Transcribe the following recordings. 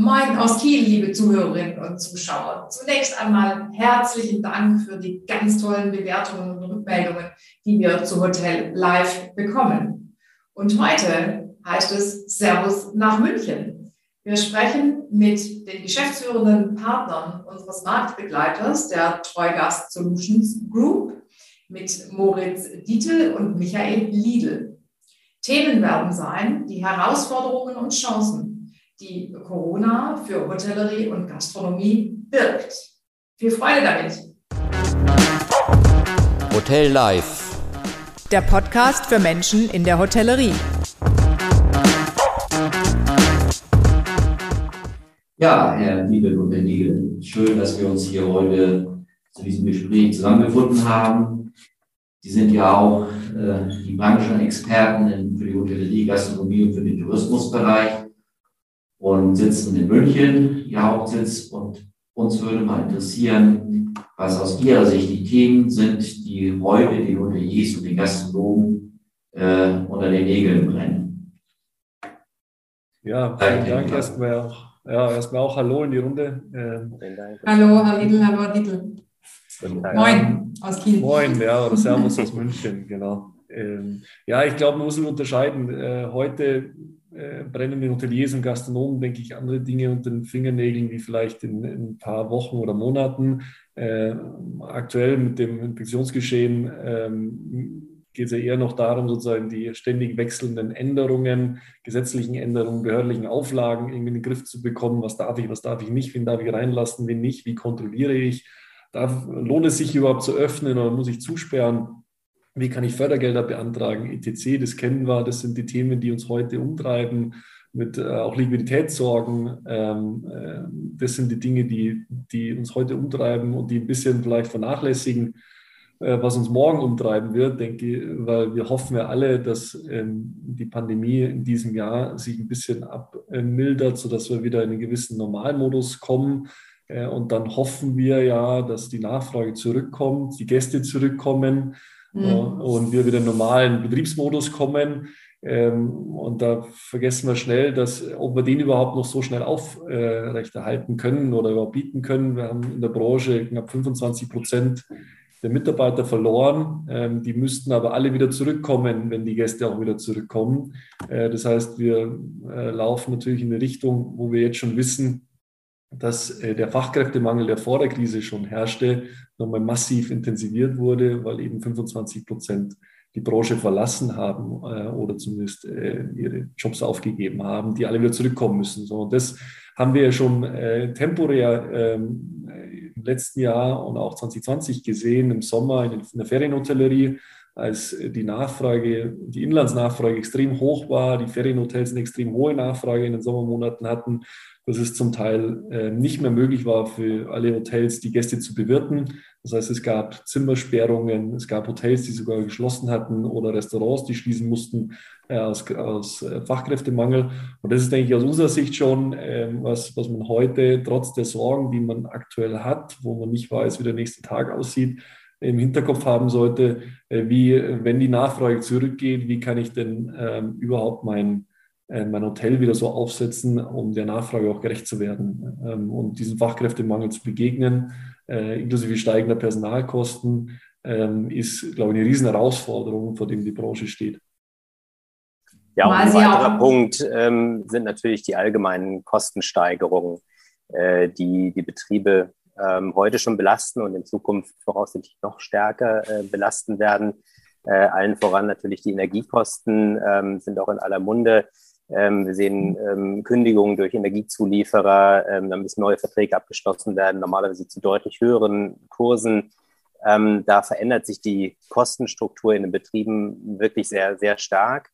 Moin aus Kiel, liebe Zuhörerinnen und Zuschauer. Zunächst einmal herzlichen Dank für die ganz tollen Bewertungen und Rückmeldungen, die wir zu Hotel Live bekommen. Und heute heißt es Servus nach München. Wir sprechen mit den geschäftsführenden Partnern unseres Marktbegleiters, der Treugast Solutions Group, mit Moritz Dietl und Michael Liedl. Themen werden sein die Herausforderungen und Chancen die Corona für Hotellerie und Gastronomie birgt. Viel Freude damit! Hotel Live. Der Podcast für Menschen in der Hotellerie. Ja, Herr Liebel und Herr Liebel, schön, dass wir uns hier heute zu diesem Gespräch zusammengefunden haben. Sie sind ja auch äh, die Branchenexperten für die Hotellerie, Gastronomie und für den Tourismusbereich und sitzen in München, ihr Hauptsitz. Und uns würde mal interessieren, was aus Ihrer Sicht die Themen sind, die heute den Hoteliers und den Gastronomen äh, unter den Nägeln brennen. Ja, vielen Dank erstmal auch. Ja, erstmal auch Hallo in die Runde. Ähm, hallo, Herr Lidl, hallo, Herr Dietl. Moin aus Kiel. Moin, ja, oder Servus aus München, genau. Ähm, ja, ich glaube, man muss unterscheiden. Äh, heute äh, brennenden Hoteliers und Gastronomen, denke ich, andere Dinge unter den Fingernägeln wie vielleicht in, in ein paar Wochen oder Monaten. Äh, aktuell mit dem Infektionsgeschehen ähm, geht es ja eher noch darum, sozusagen die ständig wechselnden Änderungen, gesetzlichen Änderungen, behördlichen Auflagen irgendwie in den Griff zu bekommen. Was darf ich, was darf ich nicht, wen darf ich reinlassen, wen nicht, wie kontrolliere ich? Darf, lohnt es sich überhaupt zu öffnen oder muss ich zusperren? Wie kann ich Fördergelder beantragen? ETC, das kennen wir, das sind die Themen, die uns heute umtreiben, mit äh, auch Liquiditätssorgen. Ähm, äh, das sind die Dinge, die, die uns heute umtreiben und die ein bisschen vielleicht vernachlässigen, äh, was uns morgen umtreiben wird, denke ich, weil wir hoffen ja alle, dass ähm, die Pandemie in diesem Jahr sich ein bisschen abmildert, sodass wir wieder in einen gewissen Normalmodus kommen. Äh, und dann hoffen wir ja, dass die Nachfrage zurückkommt, die Gäste zurückkommen mhm. und wir wieder in den normalen Betriebsmodus kommen. Ähm, und da vergessen wir schnell, dass, ob wir den überhaupt noch so schnell aufrechterhalten können oder überhaupt bieten können. Wir haben in der Branche knapp 25 Prozent der Mitarbeiter verloren. Ähm, die müssten aber alle wieder zurückkommen, wenn die Gäste auch wieder zurückkommen. Äh, das heißt, wir äh, laufen natürlich in eine Richtung, wo wir jetzt schon wissen, dass äh, der Fachkräftemangel, der vor der Krise schon herrschte, nochmal massiv intensiviert wurde, weil eben 25 Prozent die Branche verlassen haben äh, oder zumindest äh, ihre Jobs aufgegeben haben, die alle wieder zurückkommen müssen. So, und das haben wir ja schon temporär ähm, im letzten Jahr und auch 2020 gesehen, im Sommer in der Ferienhotellerie, als die Nachfrage, die Inlandsnachfrage extrem hoch war, die Ferienhotels eine extrem hohe Nachfrage in den Sommermonaten hatten dass es zum Teil äh, nicht mehr möglich war für alle Hotels, die Gäste zu bewirten. Das heißt, es gab Zimmersperrungen, es gab Hotels, die sogar geschlossen hatten oder Restaurants, die schließen mussten äh, aus, aus äh, Fachkräftemangel. Und das ist, denke ich, aus unserer Sicht schon ähm, was, was man heute trotz der Sorgen, die man aktuell hat, wo man nicht weiß, wie der nächste Tag aussieht, im Hinterkopf haben sollte, äh, wie, wenn die Nachfrage zurückgeht, wie kann ich denn ähm, überhaupt mein mein Hotel wieder so aufsetzen, um der Nachfrage auch gerecht zu werden ähm, und diesem Fachkräftemangel zu begegnen, äh, inklusive steigender Personalkosten, ähm, ist, glaube ich, eine riesen Herausforderung, vor dem die Branche steht. Ja, und ein weiterer Punkt ähm, sind natürlich die allgemeinen Kostensteigerungen, äh, die die Betriebe ähm, heute schon belasten und in Zukunft voraussichtlich noch stärker äh, belasten werden. Äh, allen voran natürlich die Energiekosten ähm, sind auch in aller Munde. Ähm, wir sehen ähm, Kündigungen durch Energiezulieferer, ähm, da müssen neue Verträge abgeschlossen werden, normalerweise zu deutlich höheren Kursen. Ähm, da verändert sich die Kostenstruktur in den Betrieben wirklich sehr, sehr stark.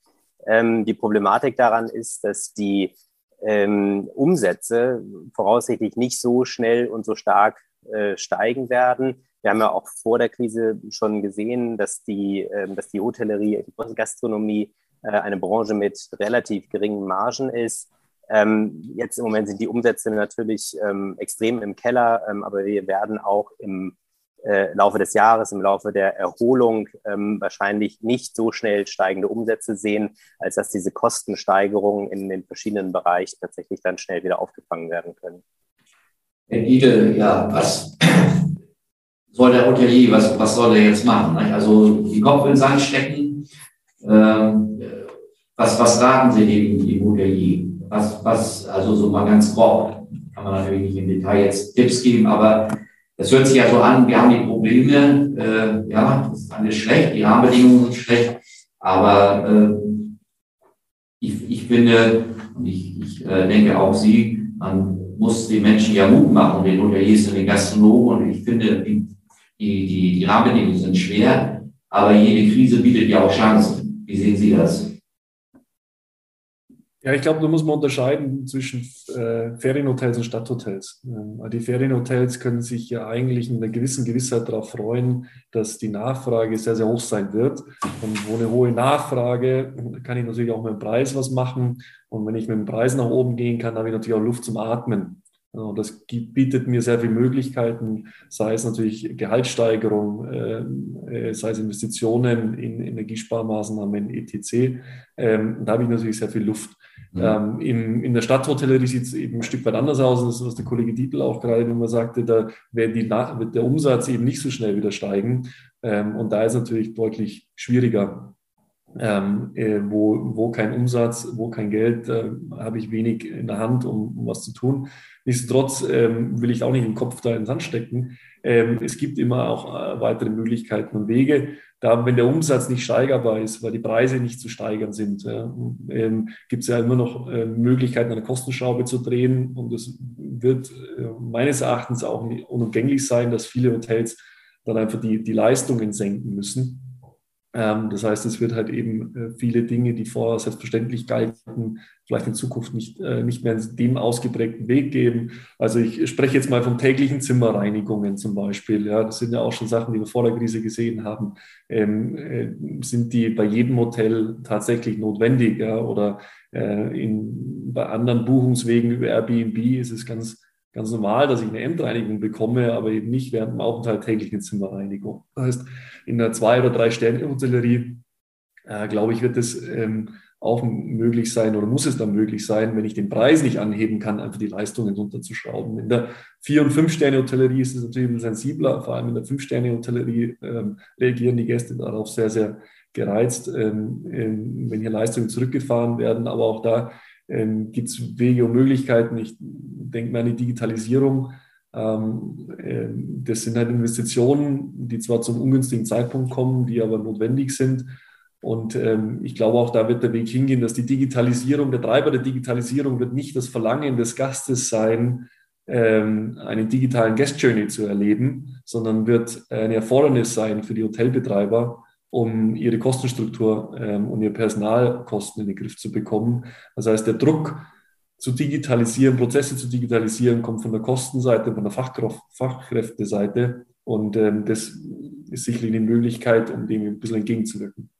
Ähm, die Problematik daran ist, dass die ähm, Umsätze voraussichtlich nicht so schnell und so stark äh, steigen werden. Wir haben ja auch vor der Krise schon gesehen, dass die, dass die Hotellerie, die Gastronomie äh, eine Branche mit relativ geringen Margen ist. Ähm, jetzt im Moment sind die Umsätze natürlich ähm, extrem im Keller, ähm, aber wir werden auch im äh, Laufe des Jahres, im Laufe der Erholung wahrscheinlich nicht so schnell steigende Umsätze sehen, als dass diese Kostensteigerungen in den verschiedenen Bereichen tatsächlich dann schnell wieder aufgefangen werden können. Herr Giede, ja, was soll der Hotelier, was, was soll er jetzt machen? Also die Kopf in den Sand stecken. Ähm, was, was raten Sie dem, dem Hotelier? Was, was, also so mal ganz grob, kann man natürlich nicht im Detail jetzt Tipps geben, aber das hört sich ja so an, wir haben die Probleme, äh, ja, das ist alles schlecht, die Rahmenbedingungen sind schlecht, aber äh, ich, ich finde, und ich, ich äh, denke auch Sie, man muss den Menschen ja Mut machen, den Hoteliers und den Gastronomen, und ich finde, die, die, die Rahmenbedingungen sind schwer, aber jede Krise bietet ja auch Chancen. Wie sehen Sie das? Ja, ich glaube, da muss man unterscheiden zwischen äh, Ferienhotels und Stadthotels. Ähm, die Ferienhotels können sich ja eigentlich in einer gewissen Gewissheit darauf freuen, dass die Nachfrage sehr, sehr hoch sein wird. Und wo eine hohe Nachfrage, kann ich natürlich auch mit dem Preis was machen. Und wenn ich mit dem Preis nach oben gehen kann, habe ich natürlich auch Luft zum Atmen. Und das bietet mir sehr viele Möglichkeiten, sei es natürlich Gehaltssteigerung, äh, sei es Investitionen in Energiesparmaßnahmen, etc. Ähm, da habe ich natürlich sehr viel Luft. Mhm. Ähm, in, in der Stadthotellerie sieht es eben ein Stück weit anders aus. Das ist, was der Kollege Dietl auch gerade immer sagte, da wird, die, wird der Umsatz eben nicht so schnell wieder steigen. Ähm, und da ist es natürlich deutlich schwieriger. Ähm, äh, wo, wo kein Umsatz, wo kein Geld, äh, habe ich wenig in der Hand, um, um was zu tun. Nichtsdestotrotz ähm, will ich auch nicht den Kopf da in den Sand stecken. Ähm, es gibt immer auch äh, weitere Möglichkeiten und Wege da, wenn der Umsatz nicht steigerbar ist, weil die Preise nicht zu steigern sind, ja, ähm, gibt es ja immer noch äh, Möglichkeiten, eine Kostenschraube zu drehen. Und es wird äh, meines Erachtens auch unumgänglich sein, dass viele Hotels dann einfach die, die Leistungen senken müssen. Ähm, das heißt, es wird halt eben äh, viele Dinge, die vorher selbstverständlich galten, vielleicht in Zukunft nicht, äh, nicht mehr in dem ausgeprägten Weg geben. Also ich spreche jetzt mal von täglichen Zimmerreinigungen zum Beispiel. Ja, das sind ja auch schon Sachen, die wir vor der Krise gesehen haben. Ähm, äh, sind die bei jedem Hotel tatsächlich notwendig? Ja, oder äh, in, bei anderen Buchungswegen über Airbnb ist es ganz ganz normal, dass ich eine Endreinigung bekomme, aber eben nicht während dem Aufenthalt täglich eine Zimmerreinigung. Das heißt, in einer zwei- oder drei Sterne-Hotellerie, äh, glaube ich, wird es ähm, auch möglich sein oder muss es dann möglich sein, wenn ich den Preis nicht anheben kann, einfach die Leistungen runterzuschrauben. In der Vier- und Fünf-Sterne-Hotellerie ist es natürlich sensibler, vor allem in der Fünf-Sterne-Hotellerie ähm, reagieren die Gäste darauf sehr, sehr gereizt, ähm, ähm, wenn hier Leistungen zurückgefahren werden. Aber auch da ähm, gibt es Wege und Möglichkeiten. Ich denke mal an die Digitalisierung. Ähm, äh, das sind halt Investitionen, die zwar zum ungünstigen Zeitpunkt kommen, die aber notwendig sind. Und ähm, ich glaube, auch da wird der Weg hingehen, dass die Digitalisierung, der Treiber der Digitalisierung wird nicht das Verlangen des Gastes sein, ähm, einen digitalen Guest Journey zu erleben, sondern wird eine Erfordernis sein für die Hotelbetreiber, um ihre Kostenstruktur ähm, und ihre Personalkosten in den Griff zu bekommen. Das heißt, der Druck zu digitalisieren, Prozesse zu digitalisieren, kommt von der Kostenseite, von der Fachkraft, Fachkräfteseite. Und ähm, das ist sicherlich eine Möglichkeit, um dem ein bisschen entgegenzuwirken.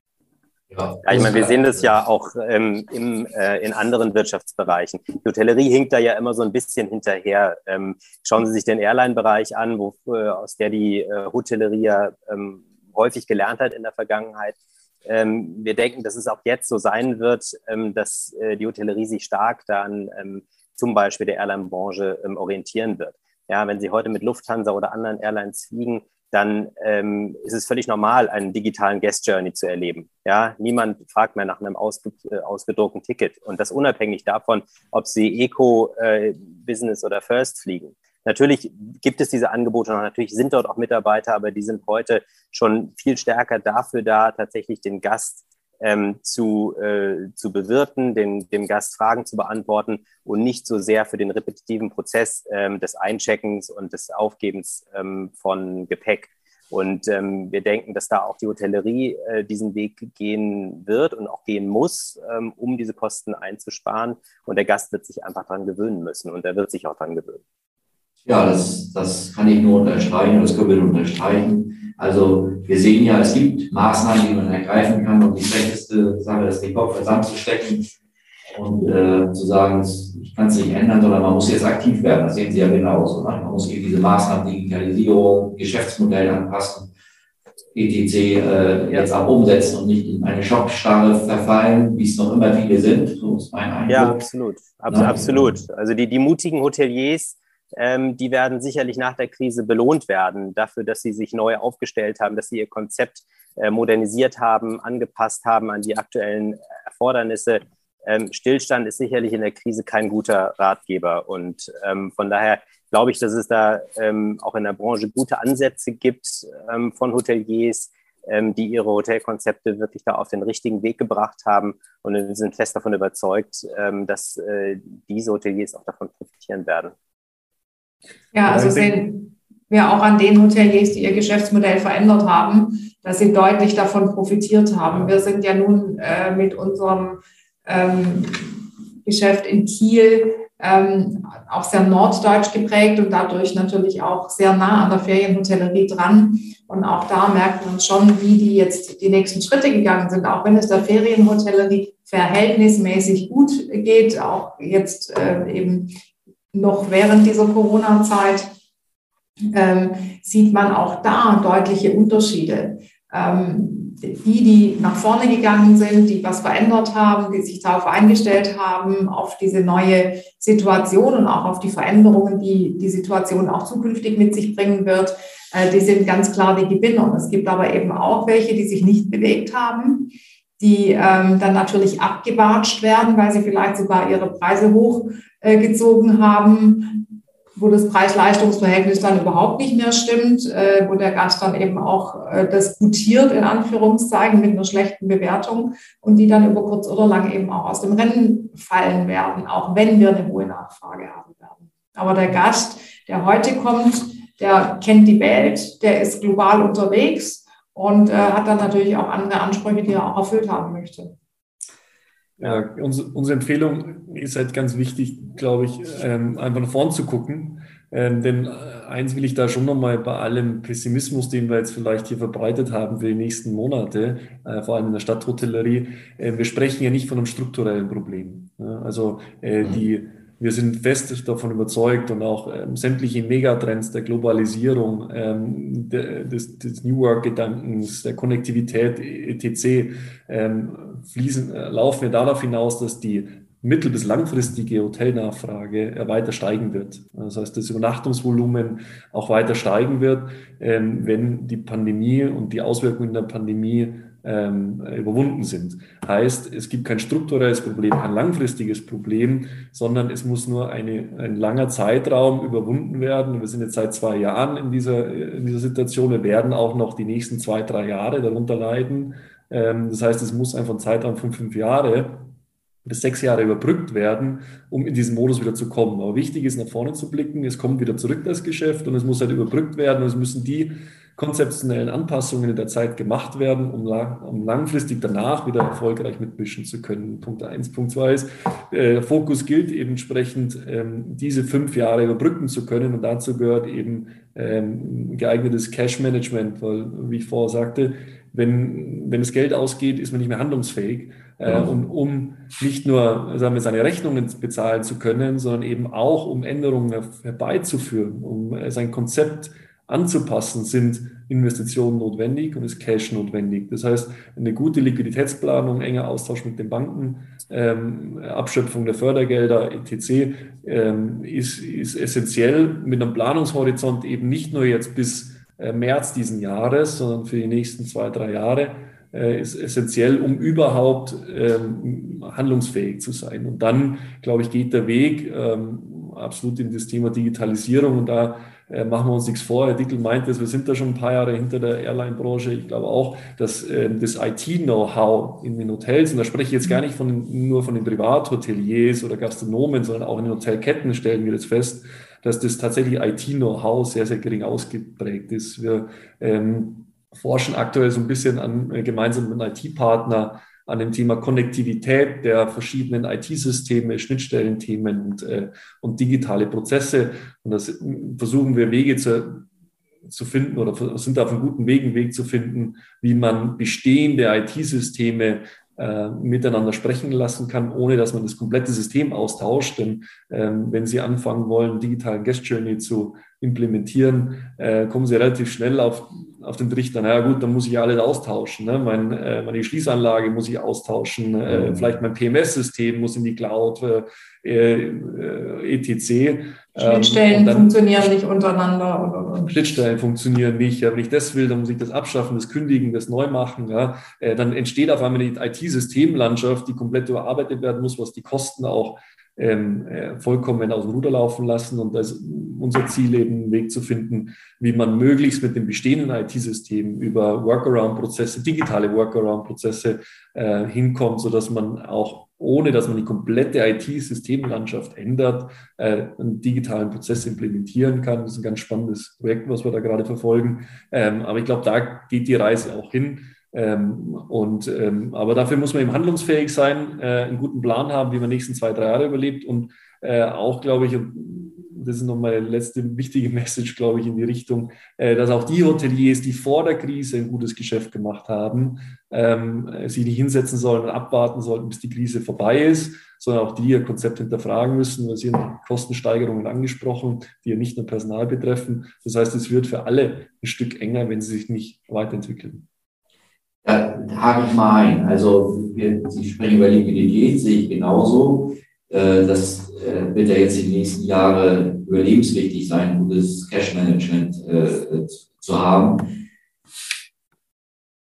Ja, ich meine, wir sehen das ja auch ähm, im, äh, in anderen Wirtschaftsbereichen. Die Hotellerie hinkt da ja immer so ein bisschen hinterher. Ähm, schauen Sie sich den Airline-Bereich an, wo, äh, aus der die äh, Hotellerie ja ähm, häufig gelernt hat in der Vergangenheit. Ähm, wir denken, dass es auch jetzt so sein wird, ähm, dass äh, die Hotellerie sich stark dann ähm, zum Beispiel der Airline-Branche orientieren wird. Ja, wenn Sie heute mit Lufthansa oder anderen Airlines fliegen, dann ähm, ist es völlig normal, einen digitalen Guest Journey zu erleben. Ja, niemand fragt mehr nach einem ausge äh, ausgedruckten Ticket und das unabhängig davon, ob Sie Eco, äh, Business oder First fliegen. Natürlich gibt es diese Angebote noch, natürlich sind dort auch Mitarbeiter, aber die sind heute schon viel stärker dafür da, tatsächlich den Gast ähm, zu, äh, zu bewirten, den, dem Gast Fragen zu beantworten und nicht so sehr für den repetitiven Prozess ähm, des Eincheckens und des Aufgebens ähm, von Gepäck. Und ähm, wir denken, dass da auch die Hotellerie äh, diesen Weg gehen wird und auch gehen muss, ähm, um diese Kosten einzusparen. Und der Gast wird sich einfach daran gewöhnen müssen und er wird sich auch daran gewöhnen. Ja, das, das kann ich nur unterstreichen, das können wir nur unterstreichen. Also wir sehen ja, es gibt Maßnahmen, die man ergreifen kann und die schlechteste Sache ist, den Kopf zusammenzustecken. Und äh, zu sagen, ich kann es nicht ändern, sondern man muss jetzt aktiv werden. Das sehen Sie ja genauso. Ne? Man muss eben diese Maßnahmen Digitalisierung, Geschäftsmodell anpassen, etc. Äh, jetzt auch umsetzen und nicht in eine Schockstarre verfallen, wie es noch immer viele sind. So ist mein Eindruck. Ja, absolut. Abs Nein, absolut. Also die, die mutigen Hoteliers, ähm, die werden sicherlich nach der Krise belohnt werden dafür, dass sie sich neu aufgestellt haben, dass sie ihr Konzept äh, modernisiert haben, angepasst haben an die aktuellen Erfordernisse. Ähm, Stillstand ist sicherlich in der Krise kein guter Ratgeber. Und ähm, von daher glaube ich, dass es da ähm, auch in der Branche gute Ansätze gibt ähm, von Hoteliers, ähm, die ihre Hotelkonzepte wirklich da auf den richtigen Weg gebracht haben. Und wir sind fest davon überzeugt, dass äh, diese Hoteliers auch davon profitieren werden. Ja, also sehen wir auch an den Hoteliers, die ihr Geschäftsmodell verändert haben, dass sie deutlich davon profitiert haben. Wir sind ja nun äh, mit unserem ähm, Geschäft in Kiel ähm, auch sehr norddeutsch geprägt und dadurch natürlich auch sehr nah an der Ferienhotellerie dran. Und auch da merkt man schon, wie die jetzt die nächsten Schritte gegangen sind, auch wenn es der Ferienhotellerie verhältnismäßig gut geht, auch jetzt äh, eben noch während dieser Corona-Zeit, ähm, sieht man auch da deutliche Unterschiede. Ähm, die, die nach vorne gegangen sind, die was verändert haben, die sich darauf eingestellt haben, auf diese neue Situation und auch auf die Veränderungen, die die Situation auch zukünftig mit sich bringen wird, äh, die sind ganz klar die Gewinner. Es gibt aber eben auch welche, die sich nicht bewegt haben, die ähm, dann natürlich abgewatscht werden, weil sie vielleicht sogar ihre Preise hochgezogen äh, haben, wo das Preis-Leistungs-Verhältnis dann überhaupt nicht mehr stimmt, äh, wo der Gast dann eben auch äh, das gutiert, in Anführungszeichen, mit einer schlechten Bewertung und die dann über kurz oder lang eben auch aus dem Rennen fallen werden, auch wenn wir eine hohe Nachfrage haben werden. Aber der Gast, der heute kommt, der kennt die Welt, der ist global unterwegs und äh, hat dann natürlich auch andere Ansprüche, die er auch erfüllt haben möchte. Ja, unsere, unsere Empfehlung ist halt ganz wichtig, glaube ich, ähm, einfach nach vorn zu gucken. Ähm, denn äh, eins will ich da schon nochmal bei allem Pessimismus, den wir jetzt vielleicht hier verbreitet haben für die nächsten Monate, äh, vor allem in der Stadthotellerie, äh, wir sprechen ja nicht von einem strukturellen Problem. Ja, also äh, mhm. die wir sind fest davon überzeugt und auch ähm, sämtliche Megatrends der Globalisierung, ähm, de, des, des, New Work-Gedankens, der Konnektivität etc. Ähm, fließen, äh, laufen wir darauf hinaus, dass die mittel- bis langfristige Hotelnachfrage äh, weiter steigen wird. Das heißt, das Übernachtungsvolumen auch weiter steigen wird, ähm, wenn die Pandemie und die Auswirkungen der Pandemie ähm, überwunden sind. Heißt, es gibt kein strukturelles Problem, kein langfristiges Problem, sondern es muss nur eine, ein langer Zeitraum überwunden werden. Wir sind jetzt seit zwei Jahren in dieser, in dieser Situation. Wir werden auch noch die nächsten zwei, drei Jahre darunter leiden. Ähm, das heißt, es muss einfach ein Zeitraum von fünf Jahre bis sechs Jahre überbrückt werden, um in diesen Modus wieder zu kommen. Aber wichtig ist, nach vorne zu blicken. Es kommt wieder zurück, das Geschäft, und es muss halt überbrückt werden. Und es müssen die konzeptionellen Anpassungen in der Zeit gemacht werden, um, lang, um langfristig danach wieder erfolgreich mitmischen zu können. Punkt eins. Punkt zwei ist, äh, Fokus gilt eben entsprechend, ähm, diese fünf Jahre überbrücken zu können. Und dazu gehört eben ähm, geeignetes Cash-Management, weil, wie ich vorher sagte, wenn, wenn das Geld ausgeht, ist man nicht mehr handlungsfähig. Äh, und um nicht nur sagen wir, seine Rechnungen bezahlen zu können, sondern eben auch um Änderungen herbeizuführen, um äh, sein Konzept anzupassen, sind Investitionen notwendig und ist Cash notwendig. Das heißt, eine gute Liquiditätsplanung, enger Austausch mit den Banken, ähm, Abschöpfung der Fördergelder etc. Ähm, ist, ist essentiell mit einem Planungshorizont eben nicht nur jetzt bis äh, März diesen Jahres, sondern für die nächsten zwei, drei Jahre äh, ist essentiell, um überhaupt ähm, handlungsfähig zu sein. Und dann, glaube ich, geht der Weg ähm, absolut in das Thema Digitalisierung und da äh, machen wir uns nichts vor. Herr Dickel meint es, wir sind da schon ein paar Jahre hinter der Airline-Branche. Ich glaube auch, dass äh, das IT-Know-how in den Hotels, und da spreche ich jetzt gar nicht von, nur von den Privathoteliers oder Gastronomen, sondern auch in den Hotelketten stellen wir das fest, dass das tatsächlich IT-Know-how sehr, sehr gering ausgeprägt ist. Wir ähm, forschen aktuell so ein bisschen an, äh, gemeinsam mit einem IT-Partner an dem Thema Konnektivität der verschiedenen IT-Systeme, Schnittstellenthemen und, äh, und digitale Prozesse. Und das versuchen wir Wege zu, zu finden oder sind auf einem guten Weg, einen Weg zu finden, wie man bestehende IT-Systeme äh, miteinander sprechen lassen kann, ohne dass man das komplette System austauscht. Denn ähm, wenn Sie anfangen wollen, digitalen Guest Journey zu implementieren, äh, kommen Sie relativ schnell auf, auf den Trichter, naja gut, dann muss ich alles austauschen. Ne? Mein, äh, meine Schließanlage muss ich austauschen, äh, mhm. vielleicht mein PMS-System muss in die Cloud, äh, äh, etc. Schnittstellen ähm, dann, funktionieren nicht untereinander. Oder, oder. Schnittstellen funktionieren nicht. Ja, wenn ich das will, dann muss ich das abschaffen, das kündigen, das neu machen. Ja. Äh, dann entsteht auf einmal eine IT-Systemlandschaft, die komplett überarbeitet werden muss, was die Kosten auch ähm, äh, vollkommen aus dem Ruder laufen lassen. Und da ist unser Ziel eben, einen Weg zu finden, wie man möglichst mit dem bestehenden IT-System über Workaround-Prozesse, digitale Workaround-Prozesse äh, hinkommt, sodass man auch ohne dass man die komplette IT-Systemlandschaft ändert, äh, einen digitalen Prozess implementieren kann. Das ist ein ganz spannendes Projekt, was wir da gerade verfolgen. Ähm, aber ich glaube, da geht die Reise auch hin. Ähm, und, ähm, aber dafür muss man eben handlungsfähig sein, äh, einen guten Plan haben, wie man nächsten zwei, drei Jahre überlebt und äh, auch, glaube ich, das ist nochmal meine letzte wichtige Message, glaube ich, in die Richtung, äh, dass auch die Hoteliers, die vor der Krise ein gutes Geschäft gemacht haben, ähm, sich nicht hinsetzen sollen und abwarten sollten, bis die Krise vorbei ist, sondern auch die ihr Konzept hinterfragen müssen. Sie haben Kostensteigerungen angesprochen, die ja nicht nur Personal betreffen. Das heißt, es wird für alle ein Stück enger, wenn sie sich nicht weiterentwickeln. Da hake ich mal ein. Also wir, Sie sprechen über Liquidität, sehe ich genauso. Äh, das äh, wird ja jetzt in den nächsten Jahren überlebenswichtig sein, gutes Cash-Management äh, zu haben.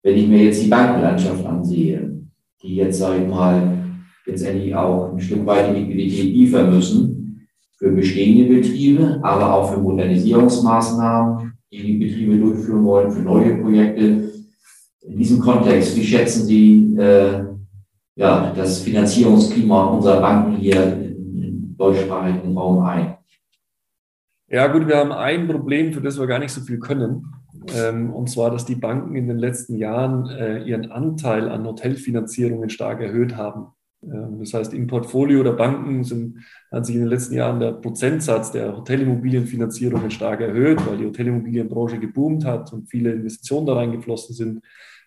Wenn ich mir jetzt die Bankenlandschaft ansehe, die jetzt, sage ich mal, letztendlich auch ein Stück weit Liquidität liefern müssen für bestehende Betriebe, aber auch für Modernisierungsmaßnahmen, die die Betriebe durchführen wollen, für neue Projekte. In diesem Kontext, wie schätzen Sie äh, ja, das Finanzierungsklima unserer Banken hier im deutschsprachigen Raum ein? Ja, gut, wir haben ein Problem, für das wir gar nicht so viel können. Ähm, und zwar, dass die Banken in den letzten Jahren äh, ihren Anteil an Hotelfinanzierungen stark erhöht haben. Ähm, das heißt, im Portfolio der Banken sind, hat sich in den letzten Jahren der Prozentsatz der Hotelimmobilienfinanzierungen stark erhöht, weil die Hotelimmobilienbranche geboomt hat und viele Investitionen da reingeflossen sind.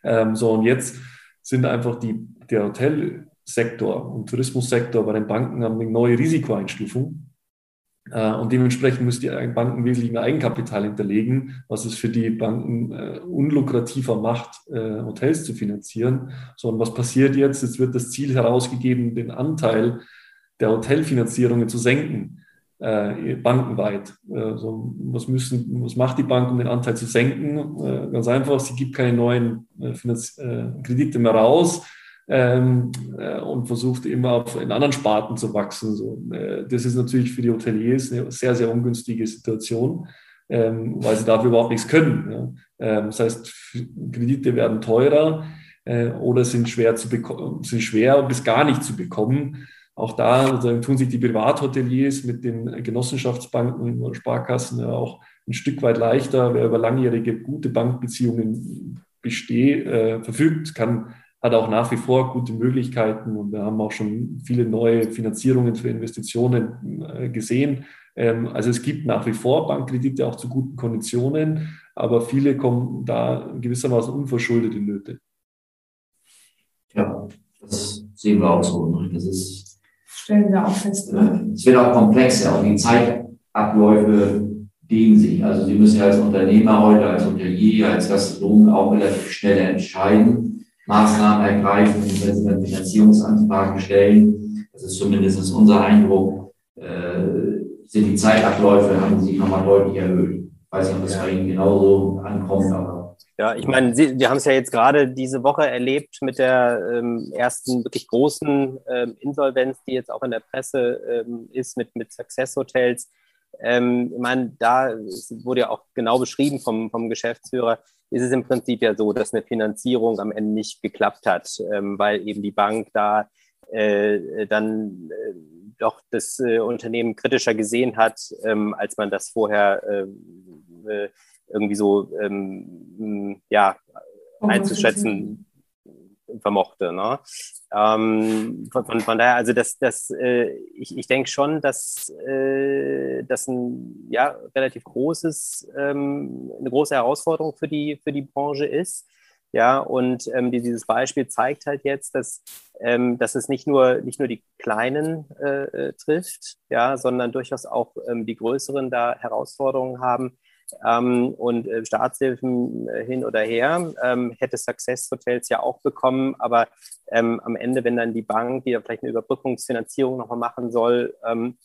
Ähm, so, und jetzt sind einfach die, der Hotelsektor und Tourismussektor bei den Banken haben eine neue Risikoeinstufung. Äh, und dementsprechend müssen die Banken wesentlich mehr Eigenkapital hinterlegen, was es für die Banken äh, unlukrativer macht, äh, Hotels zu finanzieren. So, und was passiert jetzt? Jetzt wird das Ziel herausgegeben, den Anteil der Hotelfinanzierungen zu senken, äh, bankenweit. Äh, so, was, müssen, was macht die Bank, um den Anteil zu senken? Äh, ganz einfach, sie gibt keine neuen Finanz Kredite mehr raus ähm, äh, und versucht immer auf, in anderen Sparten zu wachsen. So, äh, das ist natürlich für die Hoteliers eine sehr, sehr ungünstige Situation, ähm, weil sie dafür überhaupt nichts können. Ja. Ähm, das heißt, Kredite werden teurer äh, oder sind schwer, zu sind schwer bis gar nicht zu bekommen. Auch da tun sich die Privathoteliers mit den Genossenschaftsbanken und Sparkassen ja auch ein Stück weit leichter. Wer über langjährige gute Bankbeziehungen besteht, äh, verfügt, kann hat auch nach wie vor gute Möglichkeiten und wir haben auch schon viele neue Finanzierungen für Investitionen äh, gesehen. Ähm, also es gibt nach wie vor Bankkredite auch zu guten Konditionen, aber viele kommen da gewissermaßen unverschuldet in Nöte. Ja, das sehen wir auch so. Das ist, stellen wir auch fest. Ne? Es wird auch komplexer und die Zeitabläufe dehnen sich. Also Sie müssen ja als Unternehmer heute, als Hotelier, als Gastronom auch relativ schnell entscheiden Maßnahmen ergreifen, wenn sie dann Finanzierungsanfragen stellen. Das ist zumindest unser Eindruck. Äh, sind die Zeitabläufe, haben sich nochmal deutlich erhöht. Ich weiß nicht, ob das bei Ihnen genauso ankommt, aber. Ja, ich meine, Sie, wir haben es ja jetzt gerade diese Woche erlebt mit der ähm, ersten wirklich großen ähm, Insolvenz, die jetzt auch in der Presse ähm, ist, mit, mit Success Hotels. Ähm, ich meine, da wurde ja auch genau beschrieben vom, vom Geschäftsführer, ist es im Prinzip ja so, dass eine Finanzierung am Ende nicht geklappt hat, ähm, weil eben die Bank da äh, dann äh, doch das äh, Unternehmen kritischer gesehen hat, ähm, als man das vorher äh, äh, irgendwie so ähm, ja, einzuschätzen vermochte. Ne? Ähm, von, von, daher, also das, das, äh, ich, ich denke schon, dass äh, das ein ja, relativ großes, ähm, eine große Herausforderung für die, für die Branche ist. Ja, und ähm, dieses Beispiel zeigt halt jetzt, dass, ähm, dass es nicht nur, nicht nur die Kleinen äh, äh, trifft, ja, sondern durchaus auch ähm, die Größeren da Herausforderungen haben. Ähm, und äh, Staatshilfen äh, hin oder her ähm, hätte Success Hotels ja auch bekommen, aber ähm, am Ende, wenn dann die Bank, die ja vielleicht eine Überbrückungsfinanzierung nochmal machen soll ähm,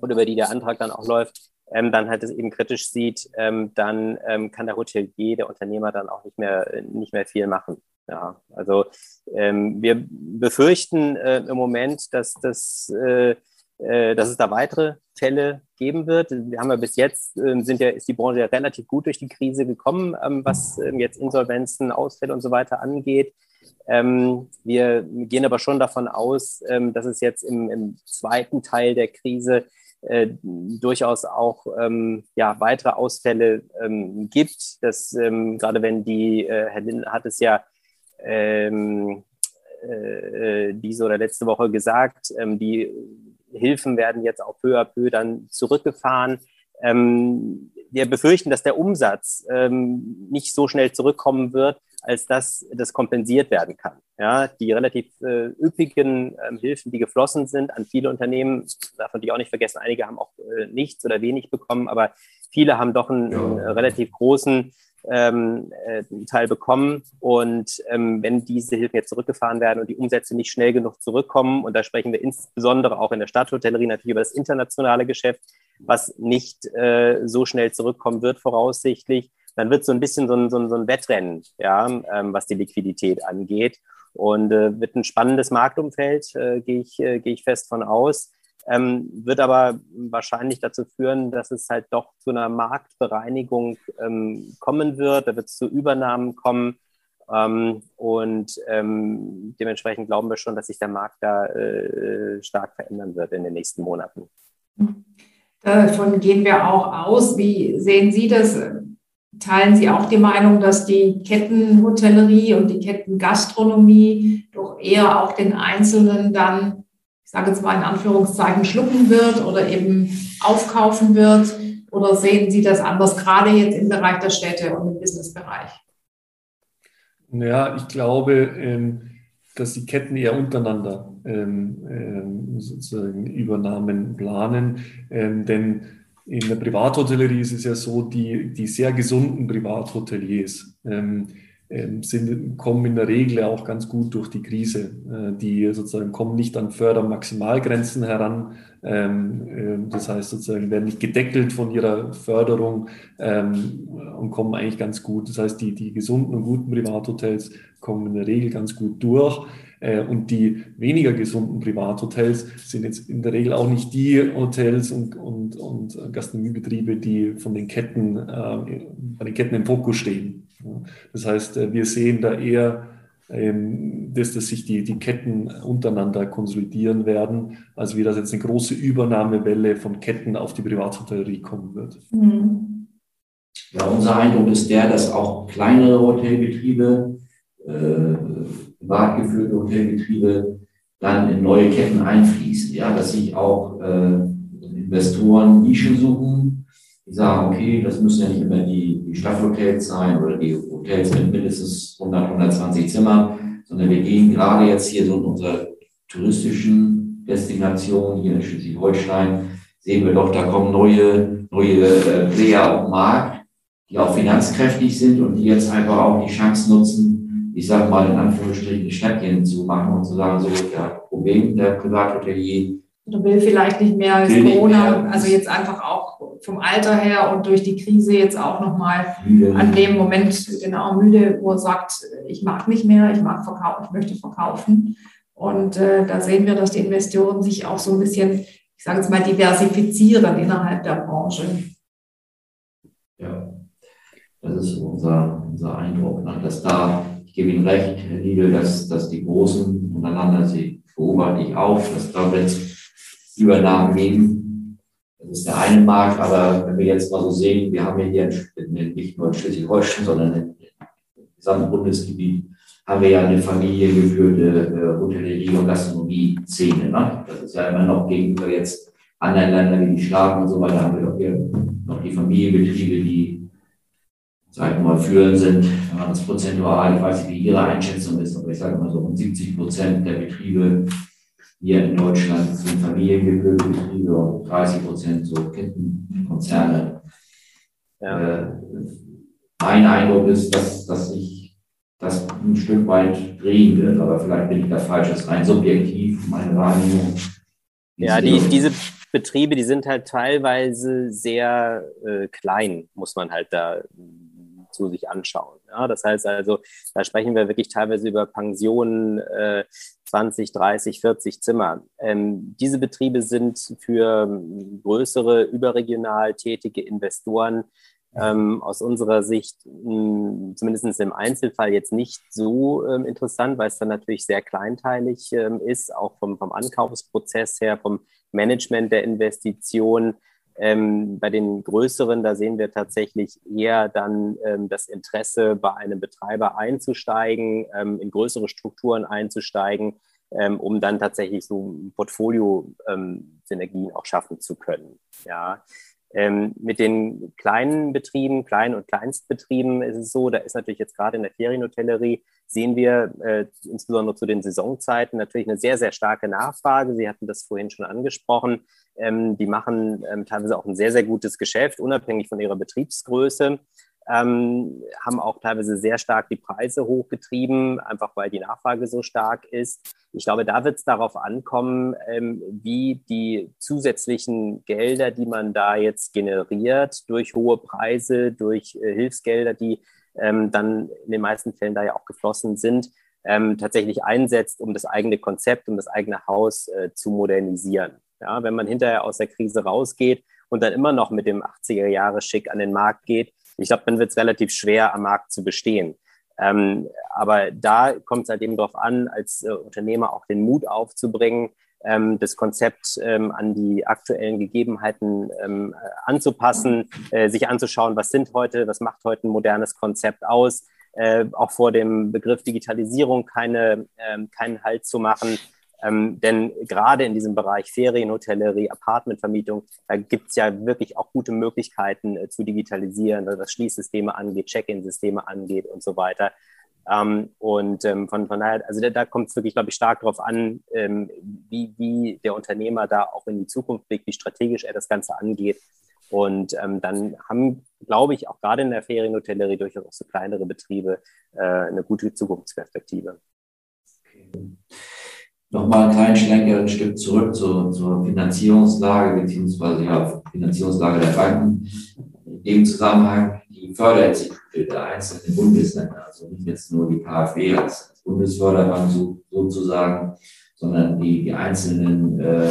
und über die der Antrag dann auch läuft, ähm, dann halt es eben kritisch sieht, ähm, dann kann der Hotelier, der Unternehmer dann auch nicht mehr, nicht mehr viel machen. Ja, also wir befürchten äh, im Moment, dass, das, äh, äh, dass es da weitere Fälle geben wird. Wir haben ja bis jetzt, äh, sind ja, ist die Branche ja relativ gut durch die Krise gekommen, ähm, was ähm, jetzt Insolvenzen, Ausfälle und so weiter angeht. Ähm, wir gehen aber schon davon aus, ähm, dass es jetzt im, im, zweiten Teil der Krise äh, durchaus auch ähm, ja, weitere Ausfälle ähm, gibt. Dass, ähm, gerade wenn die, äh, Herr Linden hat es ja ähm, äh, diese oder letzte Woche gesagt, ähm, die Hilfen werden jetzt auch peu à peu dann zurückgefahren. Ähm, wir befürchten, dass der Umsatz ähm, nicht so schnell zurückkommen wird, als dass das kompensiert werden kann. Ja, die relativ äh, üppigen ähm, Hilfen, die geflossen sind an viele Unternehmen, darf man die auch nicht vergessen, einige haben auch äh, nichts oder wenig bekommen, aber viele haben doch einen, einen relativ großen ähm, äh, Teil bekommen. Und ähm, wenn diese Hilfen jetzt zurückgefahren werden und die Umsätze nicht schnell genug zurückkommen, und da sprechen wir insbesondere auch in der Stadthotellerie natürlich über das internationale Geschäft, was nicht äh, so schnell zurückkommen wird voraussichtlich, dann wird so ein bisschen so ein, so ein, so ein Wettrennen, ja, ähm, was die Liquidität angeht. Und äh, wird ein spannendes Marktumfeld, äh, gehe ich, äh, geh ich fest von aus ähm, wird aber wahrscheinlich dazu führen, dass es halt doch zu einer Marktbereinigung ähm, kommen wird. Da wird es zu Übernahmen kommen. Ähm, und ähm, dementsprechend glauben wir schon, dass sich der Markt da äh, stark verändern wird in den nächsten Monaten. Davon gehen wir auch aus. Wie sehen Sie das? Teilen Sie auch die Meinung, dass die Kettenhotellerie und die Kettengastronomie doch eher auch den Einzelnen dann sage jetzt mal in Anführungszeichen, schlucken wird oder eben aufkaufen wird? Oder sehen Sie das anders, gerade jetzt im Bereich der Städte und im Businessbereich? Ja, ich glaube, ähm, dass die Ketten eher untereinander ähm, ähm, sozusagen Übernahmen planen. Denn in der Privathotellerie ist es ja so, die, die sehr gesunden Privathoteliers, sind, kommen in der Regel auch ganz gut durch die Krise. Äh, die sozusagen kommen nicht an Fördermaximalgrenzen heran. Ähm, ähm, das heißt sozusagen werden nicht gedeckelt von ihrer Förderung und kommen eigentlich ganz gut. Das heißt, die, die gesunden und guten Privathotels kommen in der Regel ganz gut durch. Äh, und die weniger gesunden Privathotels sind jetzt in der Regel auch nicht die Hotels und, und, und Gastronomiebetriebe, die von den Ketten, äh, bei den Ketten im Fokus stehen. Das heißt, äh, wir sehen da eher, ähm, dass, dass sich die, die Ketten untereinander konsolidieren werden, als wie das jetzt eine große Übernahmewelle von Ketten auf die Privathotellerie kommen wird. Mhm. Ja, unser Eindruck ist der, dass auch kleinere Hotelbetriebe, äh, privat geführte Hotelbetriebe, dann in neue Ketten einfließen. Ja, dass sich auch äh, Investoren Nischen suchen, die sagen, okay, das müssen ja nicht immer die, die Stadthotels sein oder die Hotels mit mindestens 100, 120 Zimmern, sondern wir gehen gerade jetzt hier so in unserer touristischen Destination hier in Schleswig-Holstein, sehen wir doch, da kommen neue, neue äh, Player auf den Markt, die auch finanzkräftig sind und die jetzt einfach auch die Chance nutzen, ich sage mal in Anführungsstrichen Städtchen zu machen und zu sagen, so, ja, Problem der Privathotelier. Du will vielleicht nicht mehr als Corona, mehr. also jetzt einfach auch vom Alter her und durch die Krise jetzt auch nochmal an dem Moment genau müde, wo er sagt, ich mag nicht mehr, ich mag verkaufen, ich möchte verkaufen. Und äh, da sehen wir, dass die Investoren sich auch so ein bisschen, ich sage jetzt mal, diversifizieren innerhalb der Branche. Ja, das ist unser, unser Eindruck, ne? dass da, ich gebe Ihnen recht, Herr Niedel, dass, dass die Großen untereinander, sie beobachte ich auch, dass da wird Übernahmen geben das ist der eine Markt, aber wenn wir jetzt mal so sehen, wir haben ja hier nicht nur in Schleswig-Holstein, sondern im gesamten Bundesgebiet haben wir ja eine familiengeführte äh, Hotellerie- und Gastronomie-Szene. Ne? Das ist ja immer noch gegenüber jetzt anderen Ländern wie die Staaten und so weiter, haben wir doch hier noch die Familienbetriebe, die sag ich mal, führend sind, wenn man das prozentual, ich weiß nicht, wie Ihre Einschätzung ist, aber ich sage mal so, rund 70 Prozent der Betriebe hier in Deutschland sind familiengeführte Betriebe und 30 Prozent so Kettenkonzerne. Ja. Äh, mein Eindruck ist, dass, dass sich das ein Stück weit drehen wird, aber vielleicht bin ich da falsch, das ist rein subjektiv, meine Wahrnehmung. Ja, die, diese Betriebe, die sind halt teilweise sehr äh, klein, muss man halt da zu sich anschauen. Ja, das heißt also, da sprechen wir wirklich teilweise über Pensionen, äh, 20, 30, 40 Zimmer. Ähm, diese Betriebe sind für größere, überregional tätige Investoren ähm, aus unserer Sicht mh, zumindest im Einzelfall jetzt nicht so ähm, interessant, weil es dann natürlich sehr kleinteilig ähm, ist, auch vom, vom Ankaufsprozess her, vom Management der Investition. Ähm, bei den größeren, da sehen wir tatsächlich eher dann ähm, das Interesse, bei einem Betreiber einzusteigen, ähm, in größere Strukturen einzusteigen, ähm, um dann tatsächlich so Portfolio-Synergien ähm, auch schaffen zu können. Ja. Ähm, mit den kleinen Betrieben, Klein- und Kleinstbetrieben ist es so, da ist natürlich jetzt gerade in der Ferienhotellerie, sehen wir äh, insbesondere zu den Saisonzeiten natürlich eine sehr, sehr starke Nachfrage. Sie hatten das vorhin schon angesprochen. Ähm, die machen ähm, teilweise auch ein sehr, sehr gutes Geschäft, unabhängig von ihrer Betriebsgröße ähm, haben auch teilweise sehr stark die Preise hochgetrieben, einfach weil die Nachfrage so stark ist. Ich glaube, da wird es darauf ankommen, ähm, wie die zusätzlichen Gelder, die man da jetzt generiert, durch hohe Preise, durch äh, Hilfsgelder, die ähm, dann in den meisten Fällen da ja auch geflossen sind, ähm, tatsächlich einsetzt, um das eigene Konzept, um das eigene Haus äh, zu modernisieren. Ja, wenn man hinterher aus der Krise rausgeht und dann immer noch mit dem 80er Jahre Schick an den Markt geht, ich glaube, dann wird es relativ schwer, am Markt zu bestehen. Ähm, aber da kommt es halt darauf an, als äh, Unternehmer auch den Mut aufzubringen, ähm, das Konzept ähm, an die aktuellen Gegebenheiten ähm, äh, anzupassen, äh, sich anzuschauen, was sind heute, was macht heute ein modernes Konzept aus, äh, auch vor dem Begriff Digitalisierung keine, ähm, keinen Halt zu machen, ähm, denn gerade in diesem Bereich Ferienhotellerie, Apartmentvermietung, da gibt es ja wirklich auch gute Möglichkeiten äh, zu digitalisieren, also was Schließsysteme angeht, Check-in-Systeme angeht und so weiter. Ähm, und ähm, von, von daher, also da, da kommt es wirklich, glaube ich, stark darauf an, ähm, wie, wie der Unternehmer da auch in die Zukunft blickt, wie strategisch er das Ganze angeht. Und ähm, dann haben, glaube ich, auch gerade in der Ferienhotellerie durchaus auch so kleinere Betriebe äh, eine gute Zukunftsperspektive. Okay nochmal einen kleinen Schlenker ein Stück zurück zur, zur Finanzierungslage beziehungsweise ja, Finanzierungslage der Banken. In dem Zusammenhang die Förderinstitute der einzelnen Bundesländer, also nicht jetzt nur die KfW als Bundesförderbank so, sozusagen, sondern die, die einzelnen äh,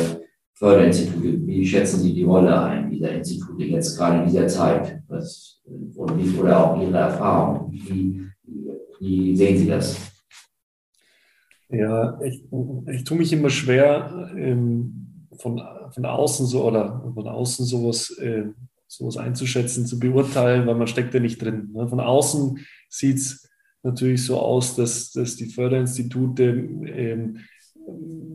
Förderinstitute. Wie schätzen Sie die Rolle ein dieser Institute jetzt gerade in dieser Zeit? Was, oder auch Ihre Erfahrung? Wie, wie sehen Sie das? Ja, ich, ich tue mich immer schwer, ähm, von, von außen so oder von außen sowas, äh, sowas einzuschätzen, zu beurteilen, weil man steckt ja nicht drin. Ne? Von außen sieht es natürlich so aus, dass, dass die Förderinstitute ähm,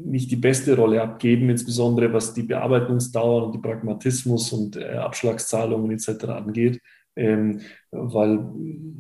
nicht die beste Rolle abgeben, insbesondere was die Bearbeitungsdauer und die Pragmatismus und äh, Abschlagszahlungen etc. angeht ähm, weil